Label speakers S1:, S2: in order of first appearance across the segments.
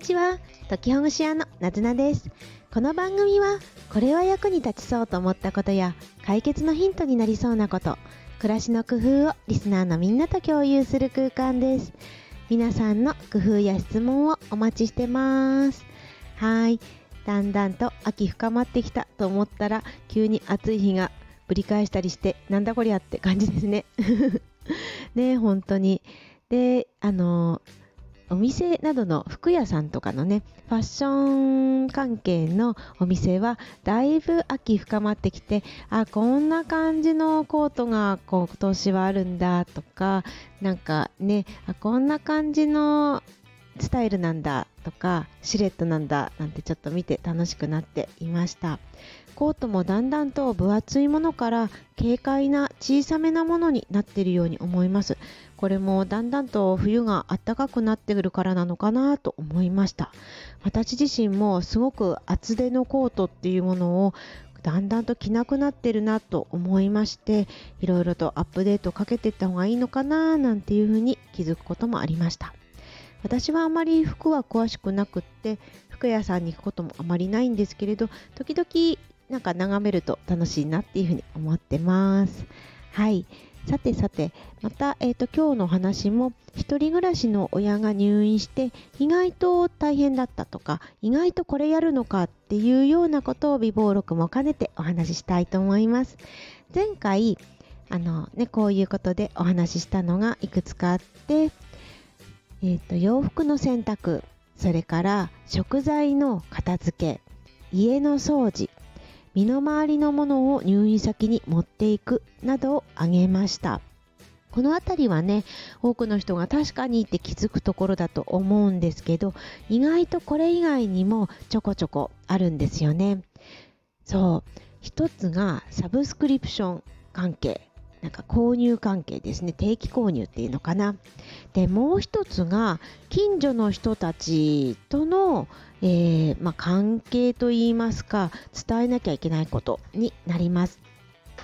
S1: ちは。解きほぐし屋のなずなです。この番組はこれは役に立ちそうと思ったことや解決のヒントになりそうなこと暮らしの工夫をリスナーのみんなと共有する空間です。皆さんの工夫や質問をお待ちしてます。はい。だんだんと秋深まってきたと思ったら急に暑い日がぶり返したりしてなんだこりゃって感じですね。ね本当に。であのお店などの服屋さんとかのねファッション関係のお店はだいぶ秋深まってきてあこんな感じのコートが今年はあるんだとかなんかねあこんな感じのスタイルなんだとかシルエットなんだなんてちょっと見て楽しくなっていました。コートもだんだんと分厚いものから軽快な小さめなものになっているように思います。これもだんだんと冬が暖かくなってくるからなのかなと思いました。私自身もすごく厚手のコートっていうものをだんだんと着なくなってるなと思いましていろいろとアップデートかけていった方がいいのかななんていうふうに気づくこともありました。私はあまり服は詳しくなくって服屋さんに行くこともあまりないんですけれど時々なんか眺めると楽しいなっていうふうに思ってます。はい。さてさてまた、えーと、今日の話も一人暮らしの親が入院して意外と大変だったとか意外とこれやるのかっていうようなことを微暴録も兼ねてお話ししたいと思います。前回あのねこういうことでお話ししたのがいくつかあってえーと、洋服の洗濯それから食材の片付け家の掃除身の回りのものを入院先に持っていくなどを挙げました。この辺りはね多くの人が確かにって気づくところだと思うんですけど意外とこれ以外にもちょこちょこあるんですよね。そう。一つがサブスクリプション関係。なんか購入関係ですね。定期購入っていうのかな。でもう一つが近所の人たちとの、えー、まあ、関係といいますか伝えなきゃいけないことになります。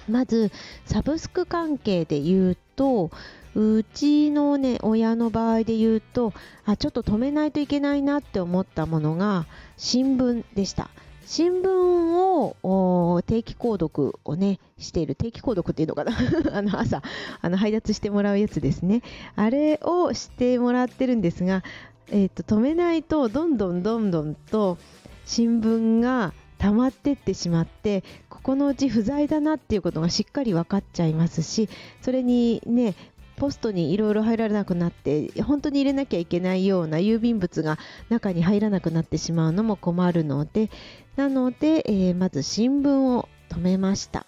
S1: まずサブスク関係で言うとうちのね親の場合で言うとあちょっと止めないといけないなって思ったものが新聞でした。新聞を定期購読をねしている定期購読っていうのかな？あの朝あの配達してもらうやつですね。あれをしてもらってるんですが、えーと、止めないとどんどんどんどんと新聞が溜まってってしまってここのうち不在だなっていうことがしっかり分かっちゃいますしそれにねポストにいろいろ入られなくなって本当に入れなきゃいけないような郵便物が中に入らなくなってしまうのも困るのでなので、えー、まず新聞を止めました。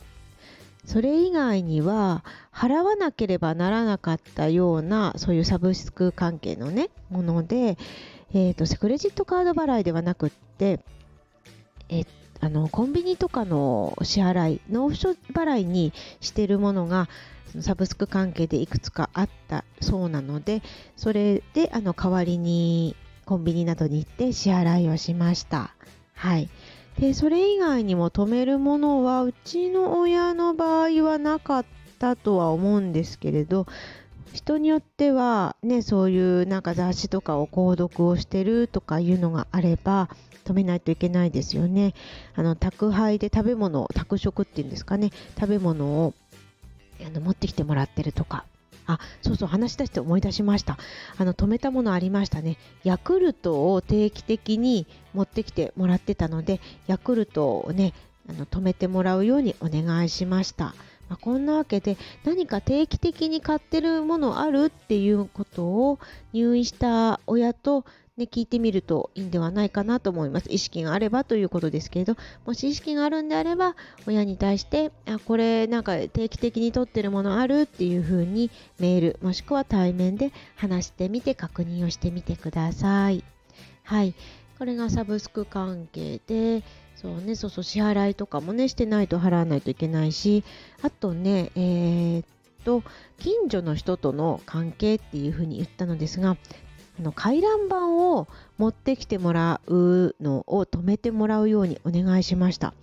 S1: それ以外には払わなければならなかったようなそういうサブスク関係のねもので、えーと、クレジットカード払いではなくって、えっあのコンビニとかの支払い納付書払いにしてるものがサブスク関係でいくつかあったそうなのでそれであの代わりにコンビニなどに行って支払いをしました。はい。でそれ以外にも止めるものはうちの親の場合はなかったとは思うんですけれど人によってはねそういうなんか雑誌とかを購読をしてるとかいうのがあれば止めないといけないですよね。あの宅配で食べ物宅食っていうんですかね。食べ物をあの持ってきてもらってるとか。あそうそう話し出して思い出しました。あの止めたものありましたね。ヤクルトを定期的に持ってきてもらってたのでヤクルトをねあの止めてもらうようにお願いしました、まあ、こんなわけで何か定期的に買ってるものあるっていうことを入院した親とね、聞いてみるといいんではないかなと思います。意識があればということですけれど、もし意識があるんであれば、親に対して、あ、これなんか定期的に取ってるものあるっていうふうにメール、もしくは対面で話してみて確認をしてみてください。はい。これがサブスク関係で、そうね、そうそう、支払いとかもね、してないと払わないといけないし、あとね、えー、っと、近所の人との関係っていうふうに言ったのですが、あの回覧板を持ってきてもらうのを止めてもらうようにお願いしました。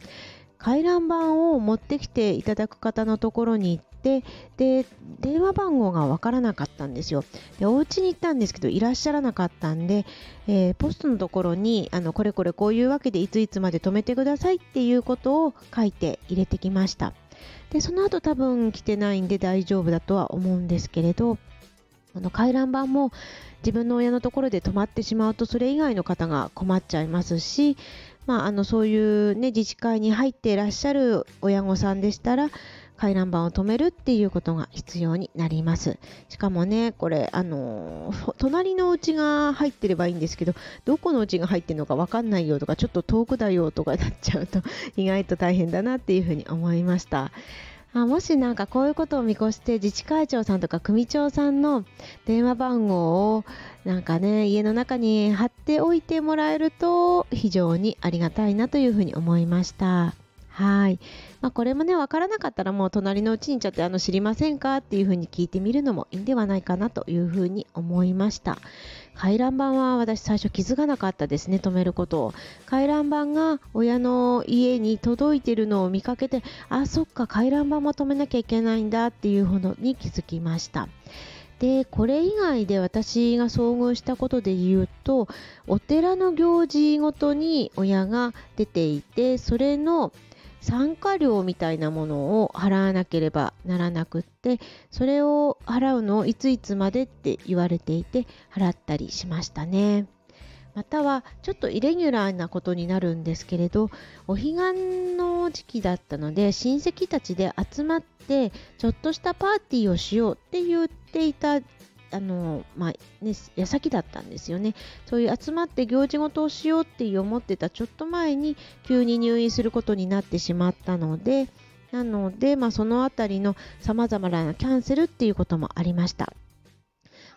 S1: 回覧板を持ってきていただく方のところに行ってで電話番号がわからなかったんですよ。でお家に行ったんですけどいらっしゃらなかったんで、えー、ポストのところにあのこれこれこういうわけでいついつまで止めてくださいっていうことを書いて入れてきました。でその後多分来てないんで大丈夫だとは思うんですけれどあの回覧板も自分の親のところで止まってしまうとそれ以外の方が困っちゃいますし、まあ、あのそういう、ね、自治会に入っていらっしゃる親御さんでしたら回覧板を止めるっていうことが必要になります。しかもねこれあの隣のうちが入ってればいいんですけどどこのうちが入ってるのか分かんないよとかちょっと遠くだよとかなっちゃうと 意外と大変だなっていうふうに思いました。あもしなんかこういうことを見越して自治会長さんとか組長さんの電話番号をなんかね家の中に貼っておいてもらえると非常にありがたいなというふうに思いました。はい、まあ、これもね分からなかったらもう隣のうちに行っちゃってあの知りませんかっていうふうに聞いてみるのもいいんではないかなというふうに思いました。回覧板は私最初気づかなかったですね止めることを。回覧板が親の家に届いてるのを見かけてあそっか回覧板も止めなきゃいけないんだっていうほどに気づきました。でこれ以外で私が遭遇したことで言うとお寺の行事ごとに親が出ていてそれの参加料みたいなものを払わなければならなくってそれを払うのをいついつまでって言われていて払ったりしましたね。またはちょっとイレギュラーなことになるんですけれどお彼岸の時期だったので親戚たちで集まってちょっとしたパーティーをしようって言っていたあのまあね、矢先だったんですよね。そういう集まって行事ごとをしようって思ってたちょっと前に急に入院することになってしまったので、なので、まあ、そのあたりのさまざまなキャンセルっていうこともありました。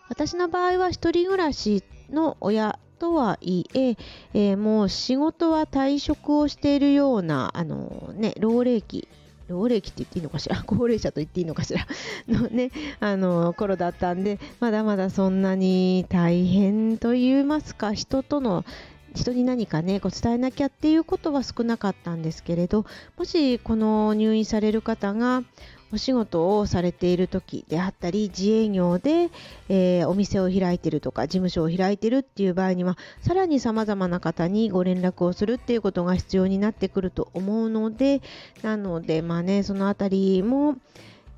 S1: 私の場合は1人暮らしの親とはいええー、もう仕事は退職をしているようなあの、ね、老齢期老齢期って言っていいのかしら？高齢者と言っていいのかしら？のねあの頃だったんでまだまだそんなに大変と言いますか人との人に何かねこう伝えなきゃっていうことは少なかったんですけれどもしこの入院される方がお仕事をされている時であったり自営業で、えー、お店を開いているとか事務所を開いてるっていう場合にはさらにさまざまな方にご連絡をするっていうことが必要になってくると思うのでなのでまあねそのあたりも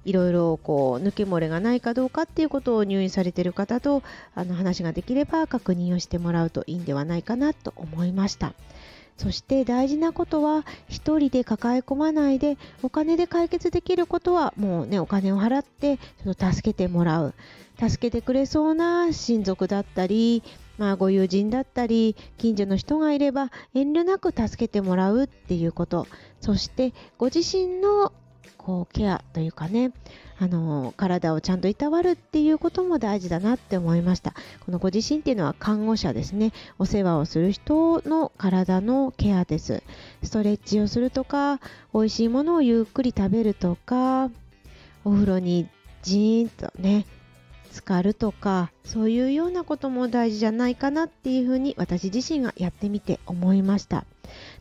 S1: いろいろこう抜け漏れがないかどうかっていうことを入院されている方とあの話ができれば確認をしてもらうといいんではないかなと思いました。そして大事なことは1人で抱え込まないでお金で解決できることはもうねお金を払ってちょっと助けてもらう。助けてくれそうな親族だったり、まあ、ご友人だったり近所の人がいれば遠慮なく助けてもらうっていうこと。そしてご自身のこうケアというかねあの体をちゃんといたわるっていうことも大事だなって思いました。このご自身っていうのは看護者ですね。お世話をする人の体のケアです。ストレッチをするとか美味しいものをゆっくり食べるとかお風呂にジーンとね浸かるとかそういうようなことも大事じゃないかなっていうふうに私自身がやってみて思いました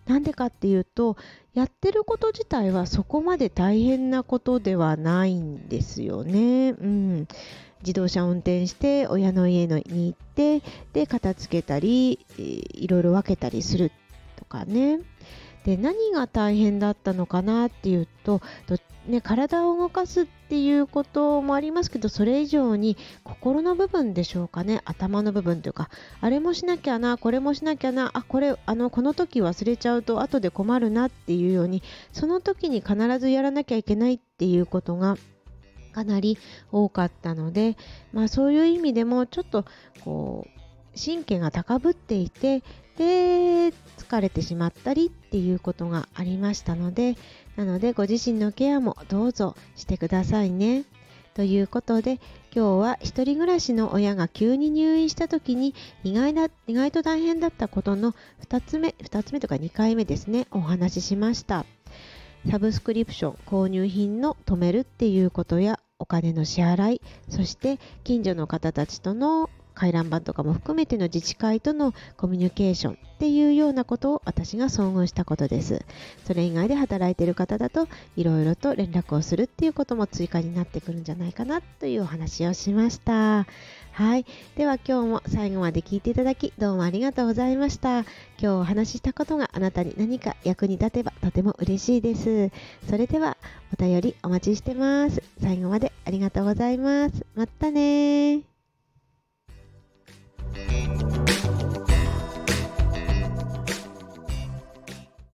S1: なんでかっていうとやってること自体はそこまで大変なことではないんですよね。うん、自動車運転して親の家に行ってで片付けたり、いろいろ分けたりするとかね。で何が大変だったのかなっていうととね、体を動かすっていうこともありますけどそれ以上に心の部分でしょうかね。頭の部分というかあれもしなきゃなこれもしなきゃなあこれあのこの時忘れちゃうと後で困るなっていうようにその時に必ずやらなきゃいけないっていうことがかなり多かったので、まあ、そういう意味でもちょっとこう神経が高ぶっていてで疲れてしまったりっていうことがありましたのでなのでご自身のケアもどうぞしてくださいね。ということで今日は一人暮らしの親が急に入院した時に意外だ意外と大変だったことの2つ目2つ目とか2回目ですねお話ししましたサブスクリプション購入品の止めるっていうことやお金の支払いそして近所の方たちとの回覧板とかも含めての自治会とのコミュニケーションっていうようなことを私が遭遇したことですそれ以外で働いている方だといろいろと連絡をするっていうことも追加になってくるんじゃないかなというお話をしましたはい。では今日も最後まで聞いていただきどうもありがとうございました。今日お話ししたことがあなたに何か役に立てばとても嬉しいです。それではお便りお待ちしてます。最後までありがとうございます。またね